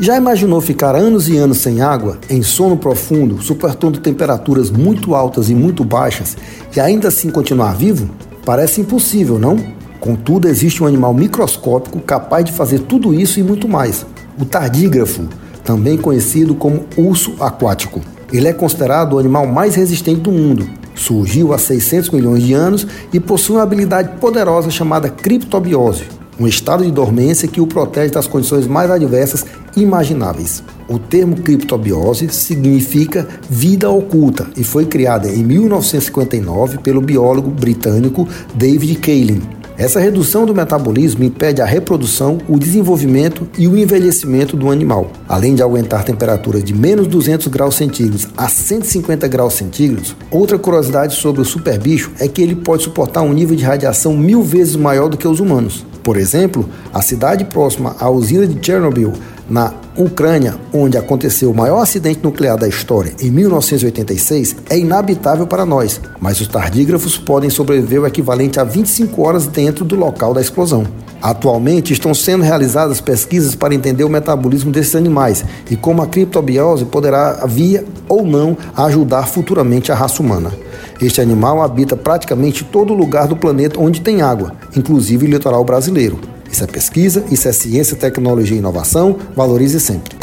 Já imaginou ficar anos e anos sem água, em sono profundo, suportando temperaturas muito altas e muito baixas, e ainda assim continuar vivo? Parece impossível, não? Contudo, existe um animal microscópico capaz de fazer tudo isso e muito mais: o tardígrafo, também conhecido como urso aquático. Ele é considerado o animal mais resistente do mundo. Surgiu há 600 milhões de anos e possui uma habilidade poderosa chamada criptobiose, um estado de dormência que o protege das condições mais adversas imagináveis. O termo criptobiose significa vida oculta e foi criada em 1959 pelo biólogo britânico David Kaelin. Essa redução do metabolismo impede a reprodução, o desenvolvimento e o envelhecimento do animal. Além de aguentar temperaturas de menos 200 graus centígrados a 150 graus centígrados, outra curiosidade sobre o superbicho é que ele pode suportar um nível de radiação mil vezes maior do que os humanos. Por exemplo, a cidade próxima à usina de Chernobyl na Ucrânia, onde aconteceu o maior acidente nuclear da história em 1986, é inabitável para nós, mas os tardígrafos podem sobreviver o equivalente a 25 horas dentro do local da explosão. Atualmente estão sendo realizadas pesquisas para entender o metabolismo desses animais e como a criptobiose poderá vir ou não ajudar futuramente a raça humana. Este animal habita praticamente todo lugar do planeta onde tem água, inclusive o litoral brasileiro. Isso é pesquisa, isso é ciência, tecnologia e inovação. Valorize sempre.